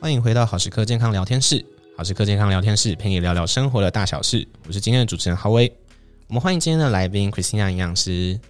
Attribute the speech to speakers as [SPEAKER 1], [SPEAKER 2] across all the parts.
[SPEAKER 1] 欢迎回到好时刻健康聊天室。好时刻健康聊天室陪你聊聊生活的大小事。我是今天的主持人郝威。我们欢迎今天的来宾 Christina 营养师。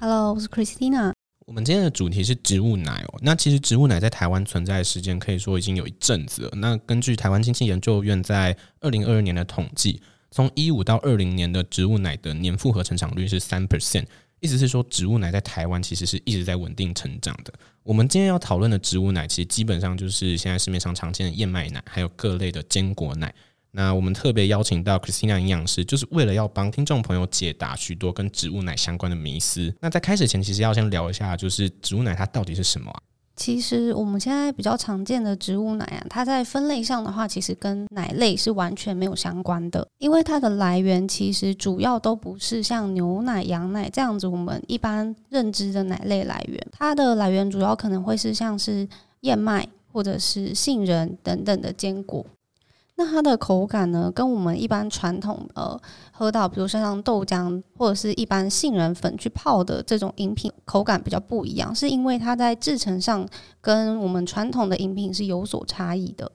[SPEAKER 2] Hello，我是 Christina。
[SPEAKER 1] 我们今天的主题是植物奶哦。那其实植物奶在台湾存在的时间可以说已经有一阵子了。那根据台湾经济研究院在二零二二年的统计，从一五到二零年的植物奶的年复合成长率是三 percent。意思是说，植物奶在台湾其实是一直在稳定成长的。我们今天要讨论的植物奶，其实基本上就是现在市面上常见的燕麦奶，还有各类的坚果奶。那我们特别邀请到 Christina 营养师，就是为了要帮听众朋友解答许多跟植物奶相关的迷思。那在开始前，其实要先聊一下，就是植物奶它到底是什么？
[SPEAKER 2] 其实我们现在比较常见的植物奶啊，它在分类上的话，其实跟奶类是完全没有相关的，因为它的来源其实主要都不是像牛奶、羊奶这样子我们一般认知的奶类来源，它的来源主要可能会是像是燕麦或者是杏仁等等的坚果。那它的口感呢，跟我们一般传统呃喝到，比如说像豆浆或者是一般杏仁粉去泡的这种饮品，口感比较不一样，是因为它在制成上跟我们传统的饮品是有所差异的。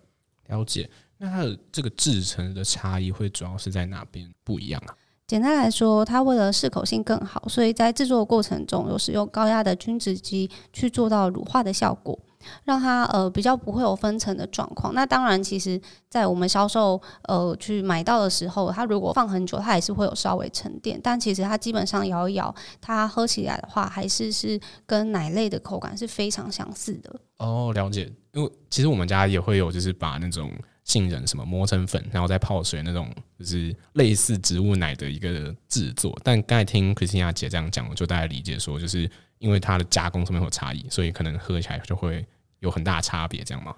[SPEAKER 1] 了解，那它的这个制成的差异会主要是在哪边不一样啊？
[SPEAKER 2] 简单来说，它为了适口性更好，所以在制作的过程中有使用高压的均质机去做到乳化的效果。让它呃比较不会有分层的状况。那当然，其实，在我们销售呃去买到的时候，它如果放很久，它也是会有稍微沉淀。但其实它基本上摇一摇，它喝起来的话，还是是跟奶类的口感是非常相似的。
[SPEAKER 1] 哦，了解。因为其实我们家也会有，就是把那种杏仁什么磨成粉，然后再泡水那种，就是类似植物奶的一个制作。但刚才听 Christina 姐这样讲，我就大概理解说，就是因为它的加工上面有差异，所以可能喝起来就会。有很大的差别，这样吗？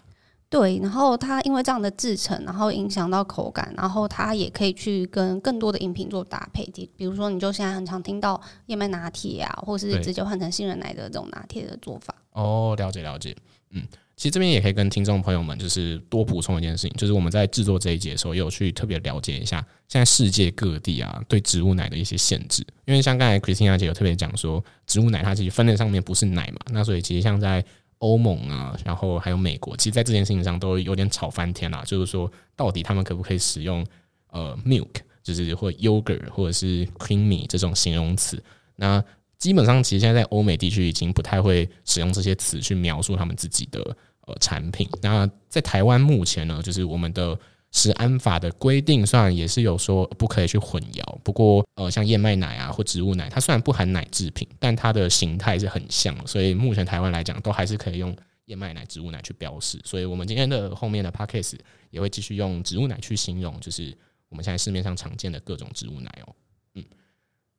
[SPEAKER 2] 对，然后它因为这样的制成，然后影响到口感，然后它也可以去跟更多的饮品做搭配。比如说，你就现在很常听到燕麦拿铁啊，或是直接换成杏仁奶的这种拿铁的做法。
[SPEAKER 1] 哦，了解了解。嗯，其实这边也可以跟听众朋友们就是多补充一件事情，就是我们在制作这一节的时候，也有去特别了解一下现在世界各地啊对植物奶的一些限制。因为像刚才 Christina 姐有特别讲说，植物奶它其实分类上面不是奶嘛，那所以其实像在欧盟啊，然后还有美国，其实，在这件事情上都有点吵翻天了。就是说，到底他们可不可以使用呃 milk，就是或 yogurt 或者是 creamy 这种形容词？那基本上，其实现在在欧美地区已经不太会使用这些词去描述他们自己的呃产品。那在台湾目前呢，就是我们的。食安法的规定虽然也是有说不可以去混淆，不过呃，像燕麦奶啊或植物奶，它虽然不含奶制品，但它的形态是很像，所以目前台湾来讲都还是可以用燕麦奶、植物奶去标示。所以我们今天的后面的 podcast 也会继续用植物奶去形容，就是我们现在市面上常见的各种植物奶哦。嗯，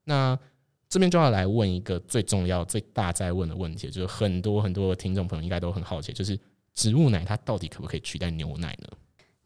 [SPEAKER 1] 那这边就要来问一个最重要、最大在问的问题，就是很多很多听众朋友应该都很好奇，就是植物奶它到底可不可以取代牛奶呢？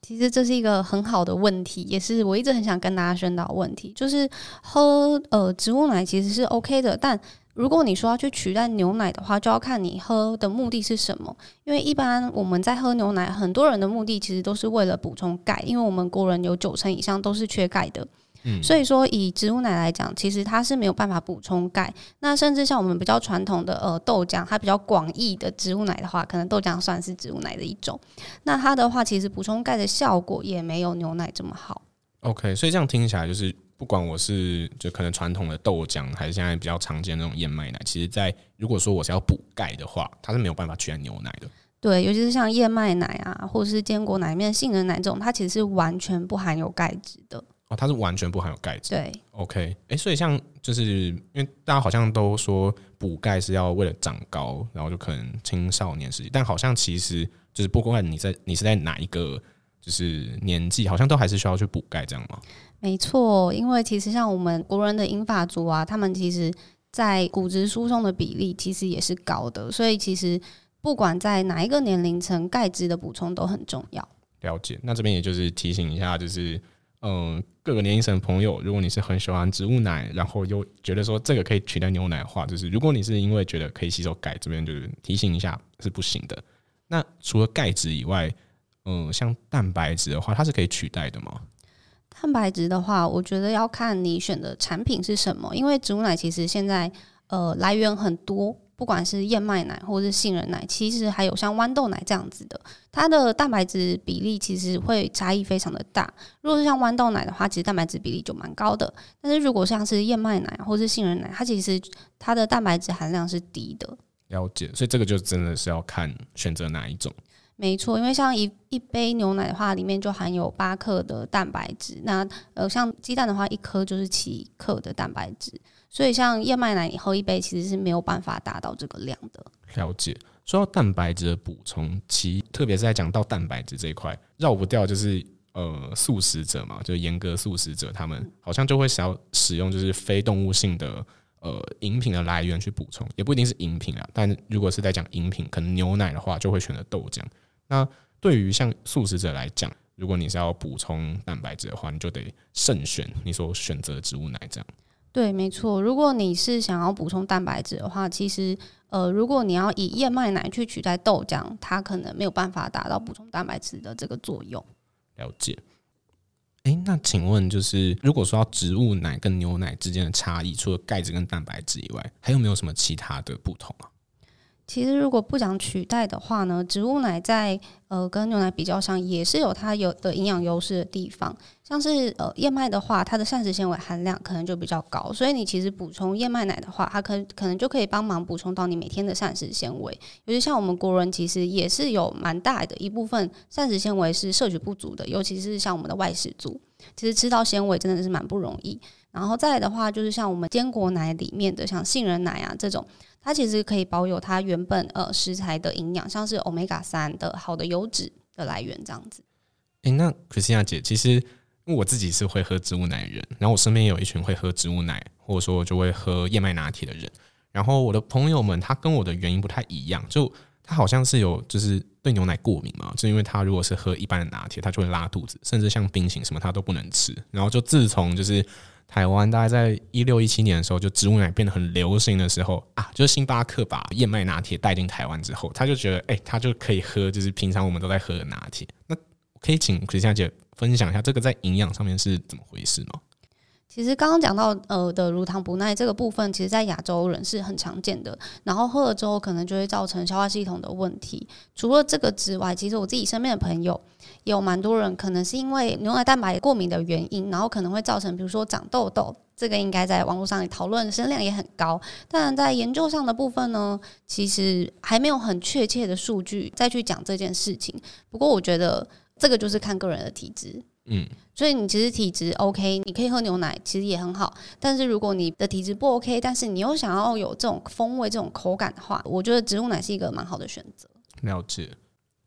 [SPEAKER 2] 其实这是一个很好的问题，也是我一直很想跟大家宣导问题，就是喝呃植物奶其实是 OK 的，但如果你说要去取代牛奶的话，就要看你喝的目的是什么。因为一般我们在喝牛奶，很多人的目的其实都是为了补充钙，因为我们国人有九成以上都是缺钙的。嗯，所以说以植物奶来讲，其实它是没有办法补充钙。那甚至像我们比较传统的呃豆浆，它比较广义的植物奶的话，可能豆浆算是植物奶的一种。那它的话，其实补充钙的效果也没有牛奶这么好。
[SPEAKER 1] OK，所以这样听起来就是，不管我是就可能传统的豆浆，还是现在比较常见的那种燕麦奶，其实在如果说我是要补钙的话，它是没有办法取代牛奶的。
[SPEAKER 2] 对，尤其是像燕麦奶啊，或者是坚果奶里面杏仁奶这种，它其实是完全不含有钙质的。
[SPEAKER 1] 哦，它是完全不含有钙质。
[SPEAKER 2] 对
[SPEAKER 1] ，OK，哎、欸，所以像就是因为大家好像都说补钙是要为了长高，然后就可能青少年时期，但好像其实就是不管你在你是在哪一个就是年纪，好像都还是需要去补钙，这样吗？
[SPEAKER 2] 没错，因为其实像我们国人的英法族啊，他们其实在骨质疏松的比例其实也是高的，所以其实不管在哪一个年龄层，钙质的补充都很重要。
[SPEAKER 1] 了解，那这边也就是提醒一下，就是。嗯，各个年龄层朋友，如果你是很喜欢植物奶，然后又觉得说这个可以取代牛奶的话，就是如果你是因为觉得可以吸收钙，这边就是提醒一下是不行的。那除了钙质以外，嗯，像蛋白质的话，它是可以取代的吗？
[SPEAKER 2] 蛋白质的话，我觉得要看你选的产品是什么，因为植物奶其实现在呃来源很多。不管是燕麦奶或者是杏仁奶，其实还有像豌豆奶这样子的，它的蛋白质比例其实会差异非常的大。如果是像豌豆奶的话，其实蛋白质比例就蛮高的。但是如果像是燕麦奶或是杏仁奶，它其实它的蛋白质含量是低的。
[SPEAKER 1] 了解，所以这个就真的是要看选择哪一种。
[SPEAKER 2] 没错，因为像一一杯牛奶的话，里面就含有八克的蛋白质。那呃，像鸡蛋的话，一颗就是七克的蛋白质。所以像燕麦奶，你喝一杯其实是没有办法达到这个量的。
[SPEAKER 1] 了解。说到蛋白质的补充，其特别是在讲到蛋白质这一块，绕不掉就是呃素食者嘛，就严格素食者，他们好像就会想要使用就是非动物性的呃饮品的来源去补充，也不一定是饮品啊。但如果是在讲饮品，可能牛奶的话，就会选择豆浆。那对于像素食者来讲，如果你是要补充蛋白质的话，你就得慎选你所选择的植物奶这样。
[SPEAKER 2] 对，没错。如果你是想要补充蛋白质的话，其实呃，如果你要以燕麦奶去取代豆浆，它可能没有办法达到补充蛋白质的这个作用。
[SPEAKER 1] 了解。哎，那请问就是，如果说要植物奶跟牛奶之间的差异，除了钙质跟蛋白质以外，还有没有什么其他的不同啊？
[SPEAKER 2] 其实，如果不讲取代的话呢，植物奶在呃跟牛奶比较上，也是有它有的营养优势的地方。像是呃燕麦的话，它的膳食纤维含量可能就比较高，所以你其实补充燕麦奶的话，它可可能就可以帮忙补充到你每天的膳食纤维。尤其像我们国人，其实也是有蛮大的一部分膳食纤维是摄取不足的，尤其是像我们的外食族，其实吃到纤维真的是蛮不容易。然后再来的话，就是像我们坚果奶里面的，像杏仁奶啊这种。它其实可以保有它原本呃食材的营养，像是欧米伽三的好的油脂的来源这样子。
[SPEAKER 1] 诶，那 Christina 姐，其实我自己是会喝植物奶的人，然后我身边有一群会喝植物奶，或者说就会喝燕麦拿铁的人。然后我的朋友们，他跟我的原因不太一样，就他好像是有就是对牛奶过敏嘛，就因为他如果是喝一般的拿铁，他就会拉肚子，甚至像冰淇淋什么他都不能吃。然后就自从就是。台湾大概在一六一七年的时候，就植物奶变得很流行的时候啊，就是星巴克把燕麦拿铁带进台湾之后，他就觉得，哎、他就可以喝，就是平常我们都在喝的拿铁。那可以请 Christina 姐分享一下，这个在营养上面是怎么回事吗？
[SPEAKER 2] 其实刚刚讲到呃的乳糖不耐这个部分，其实在亚洲人是很常见的，然后喝了之后可能就会造成消化系统的问题。除了这个之外，其实我自己身边的朋友也有蛮多人可能是因为牛奶蛋白过敏的原因，然后可能会造成比如说长痘痘，这个应该在网络上讨论声量也很高。但在研究上的部分呢，其实还没有很确切的数据再去讲这件事情。不过我觉得这个就是看个人的体质。嗯，所以你其实体质 OK，你可以喝牛奶，其实也很好。但是如果你的体质不 OK，但是你又想要有这种风味、这种口感的话，我觉得植物奶是一个蛮好的选择。
[SPEAKER 1] 了解。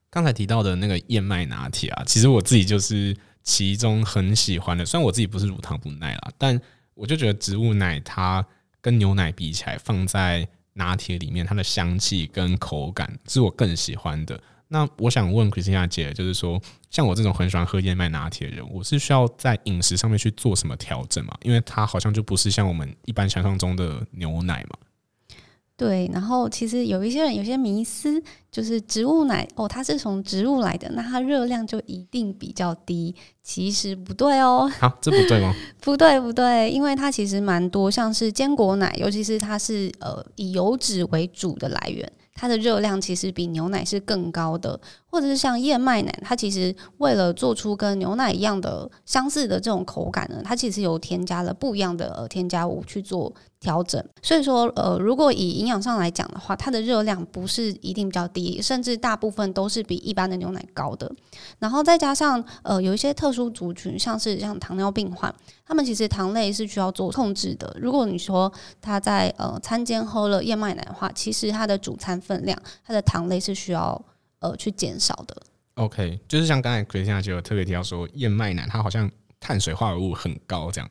[SPEAKER 1] 刚才提到的那个燕麦拿铁啊，其实我自己就是其中很喜欢的。虽然我自己不是乳糖不耐啦，但我就觉得植物奶它跟牛奶比起来，放在拿铁里面，它的香气跟口感是我更喜欢的。那我想问 Christina 姐，就是说，像我这种很喜欢喝燕麦拿铁的人，我是需要在饮食上面去做什么调整吗？因为它好像就不是像我们一般想象中的牛奶嘛。
[SPEAKER 2] 对，然后其实有一些人有些迷思，就是植物奶哦，它是从植物来的，那它热量就一定比较低？其实不对哦。
[SPEAKER 1] 好，这不对吗？
[SPEAKER 2] 不对，不对，因为它其实蛮多，像是坚果奶，尤其是它是呃以油脂为主的来源。它的热量其实比牛奶是更高的，或者是像燕麦奶，它其实为了做出跟牛奶一样的相似的这种口感呢，它其实有添加了不一样的呃添加物去做调整，所以说，呃，如果以营养上来讲的话，它的热量不是一定比较低，甚至大部分都是比一般的牛奶高的。然后再加上，呃，有一些特殊族群，像是像糖尿病患，他们其实糖类是需要做控制的。如果你说他在呃餐间喝了燕麦奶的话，其实他的主餐分量，他的糖类是需要呃去减少的。
[SPEAKER 1] OK，就是像刚才 Christina 就有特别提到说，燕麦奶它好像碳水化合物很高这样。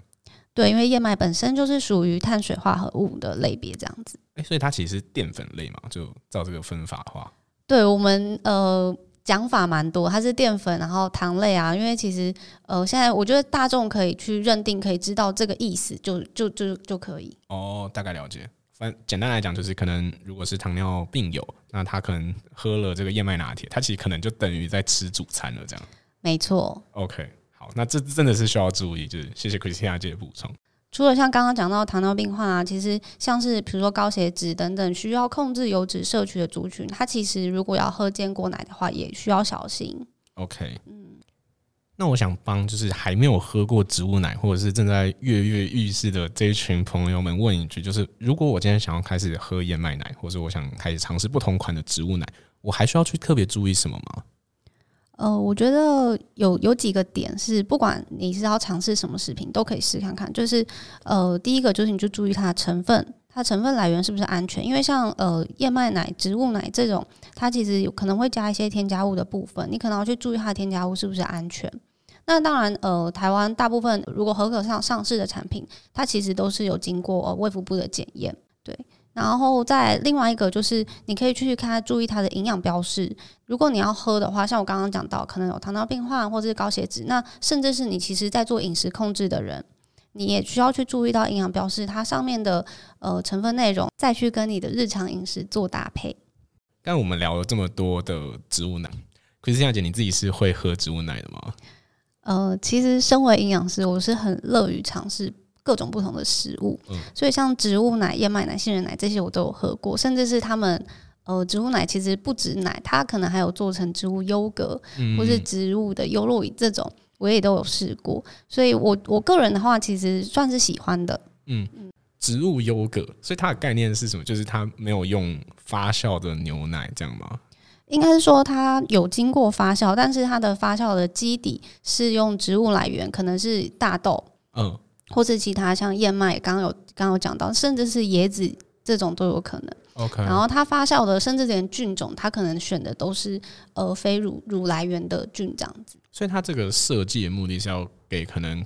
[SPEAKER 2] 对，因为燕麦本身就是属于碳水化合物的类别，这样子。
[SPEAKER 1] 哎，所以它其实是淀粉类嘛？就照这个分法的话，
[SPEAKER 2] 对我们呃讲法蛮多，它是淀粉，然后糖类啊。因为其实呃，现在我觉得大众可以去认定，可以知道这个意思，就就就就可以。
[SPEAKER 1] 哦，大概了解。反简单来讲，就是可能如果是糖尿病友，那他可能喝了这个燕麦拿铁，他其实可能就等于在吃主餐了，这样。
[SPEAKER 2] 没错。
[SPEAKER 1] OK。好，那这真的是需要注意，就是谢谢 Christina 姐的补充。
[SPEAKER 2] 除了像刚刚讲到糖尿病患啊，其实像是比如说高血脂等等需要控制油脂摄取的族群，他其实如果要喝坚果奶的话，也需要小心。
[SPEAKER 1] OK，嗯，那我想帮就是还没有喝过植物奶，或者是正在跃跃欲试的这一群朋友们问一句，就是如果我今天想要开始喝燕麦奶，或者我想开始尝试不同款的植物奶，我还需要去特别注意什么吗？
[SPEAKER 2] 呃，我觉得有有几个点是，不管你是要尝试什么食品，都可以试看看。就是呃，第一个就是你就注意它的成分，它成分来源是不是安全？因为像呃燕麦奶、植物奶这种，它其实有可能会加一些添加物的部分，你可能要去注意它的添加物是不是安全。那当然，呃，台湾大部分如果合格上上市的产品，它其实都是有经过呃卫福部的检验，对。然后再另外一个就是，你可以去看注意它的营养标示。如果你要喝的话，像我刚刚讲到，可能有糖尿病患或者是高血脂，那甚至是你其实在做饮食控制的人，你也需要去注意到营养标示，它上面的呃成分内容，再去跟你的日常饮食做搭配。
[SPEAKER 1] 但我们聊了这么多的植物奶，可是现在姐你自己是会喝植物奶的吗？
[SPEAKER 2] 呃，其实身为营养师，我是很乐于尝试。各种不同的食物，嗯、所以像植物奶、燕麦奶、杏仁奶这些我都有喝过，甚至是他们呃植物奶其实不止奶，它可能还有做成植物优格，嗯、或是植物的优酪乳这种，我也都有试过。所以我我个人的话，其实算是喜欢的。
[SPEAKER 1] 嗯，植物优格，所以它的概念是什么？就是它没有用发酵的牛奶这样吗？
[SPEAKER 2] 应该是说它有经过发酵，但是它的发酵的基底是用植物来源，可能是大豆。嗯。或是其他像燕麦，刚刚有刚刚有讲到，甚至是椰子这种都有可能。
[SPEAKER 1] OK，
[SPEAKER 2] 然后它发酵的，甚至连菌种，它可能选的都是呃非乳乳来源的菌这样子。
[SPEAKER 1] 所以它这个设计的目的是要给可能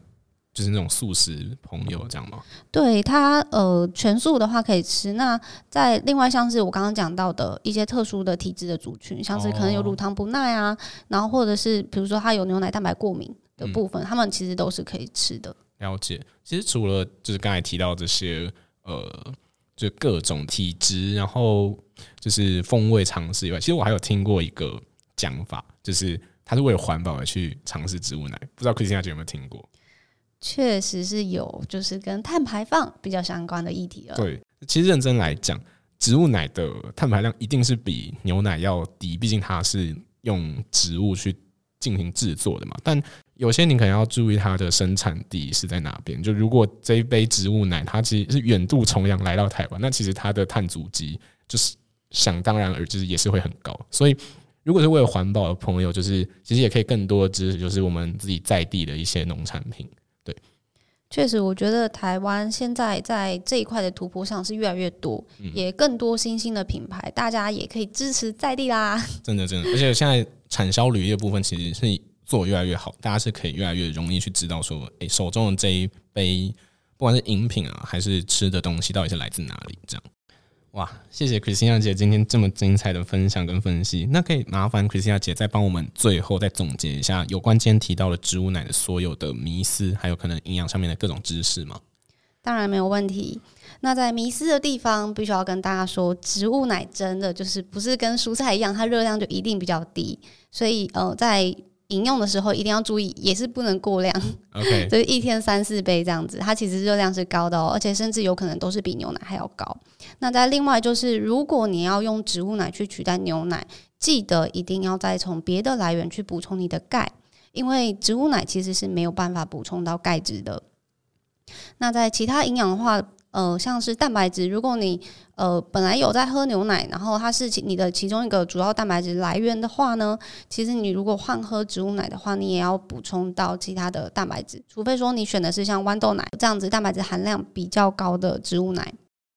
[SPEAKER 1] 就是那种素食朋友这样吗？
[SPEAKER 2] 对它呃全素的话可以吃。那在另外像是我刚刚讲到的一些特殊的体质的族群，像是可能有乳糖不耐啊，然后或者是比如说它有牛奶蛋白过敏的部分，他们其实都是可以吃的。
[SPEAKER 1] 了解，其实除了就是刚才提到这些，呃，就各种体质，然后就是风味尝试以外，其实我还有听过一个讲法，就是他是为了环保而去尝试植物奶，不知道 Christina 姐有没有听过？
[SPEAKER 2] 确实是有，就是跟碳排放比较相关的议题了。
[SPEAKER 1] 对，其实认真来讲，植物奶的碳排量一定是比牛奶要低，毕竟它是用植物去进行制作的嘛，但。有些你可能要注意它的生产地是在哪边。就如果这一杯植物奶它其实是远渡重洋来到台湾，那其实它的碳足迹就是想当然而知也是会很高。所以如果是为了环保的朋友，就是其实也可以更多的支持，就是我们自己在地的一些农产品。对，
[SPEAKER 2] 确实，我觉得台湾现在在这一块的突破上是越来越多，也更多新兴的品牌，大家也可以支持在地啦。
[SPEAKER 1] 真的，真的，而且现在产销履业部分其实是。做越来越好，大家是可以越来越容易去知道说，诶、手中的这一杯，不管是饮品啊，还是吃的东西，到底是来自哪里？这样，哇，谢谢 Christina 姐今天这么精彩的分享跟分析。那可以麻烦 Christina 姐再帮我们最后再总结一下有关今天提到的植物奶的所有的迷思，还有可能营养上面的各种知识吗？
[SPEAKER 2] 当然没有问题。那在迷思的地方，必须要跟大家说，植物奶真的就是不是跟蔬菜一样，它热量就一定比较低，所以呃，在饮用的时候一定要注意，也是不能过量。OK，就是一天三四杯这样子，它其实热量是高的哦，而且甚至有可能都是比牛奶还要高。那在另外就是，如果你要用植物奶去取代牛奶，记得一定要再从别的来源去补充你的钙，因为植物奶其实是没有办法补充到钙质的。那在其他营养的话，呃，像是蛋白质，如果你呃本来有在喝牛奶，然后它是其你的其中一个主要蛋白质来源的话呢，其实你如果换喝植物奶的话，你也要补充到其他的蛋白质，除非说你选的是像豌豆奶这样子蛋白质含量比较高的植物奶。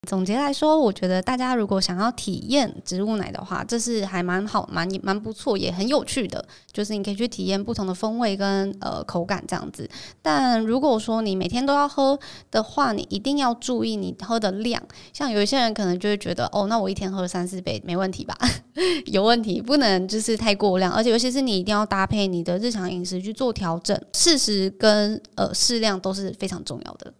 [SPEAKER 2] 总结来说，我觉得大家如果想要体验植物奶的话，这是还蛮好、蛮蛮不错，也很有趣的。就是你可以去体验不同的风味跟呃口感这样子。但如果说你每天都要喝的话，你一定要注意你喝的量。像有一些人可能就会觉得，哦，那我一天喝三四杯没问题吧？有问题，不能就是太过量。而且尤其是你一定要搭配你的日常饮食去做调整，适时跟呃适量都是非常重要的。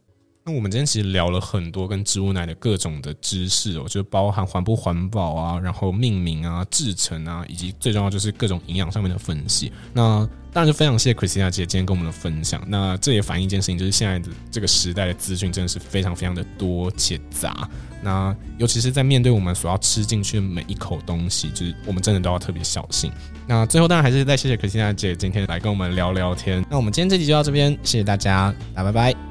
[SPEAKER 1] 那我们今天其实聊了很多跟植物奶的各种的知识哦，就包含环不环保啊，然后命名啊、制成啊，以及最重要就是各种营养上面的分析。那当然就非常谢谢 Christina 姐今天跟我们的分享。那这也反映一件事情，就是现在的这个时代的资讯真的是非常非常的多且杂。那尤其是在面对我们所要吃进去每一口东西，就是我们真的都要特别小心。那最后当然还是再谢谢 Christina 姐今天来跟我们聊聊天。那我们今天这集就到这边，谢谢大家，大家拜拜。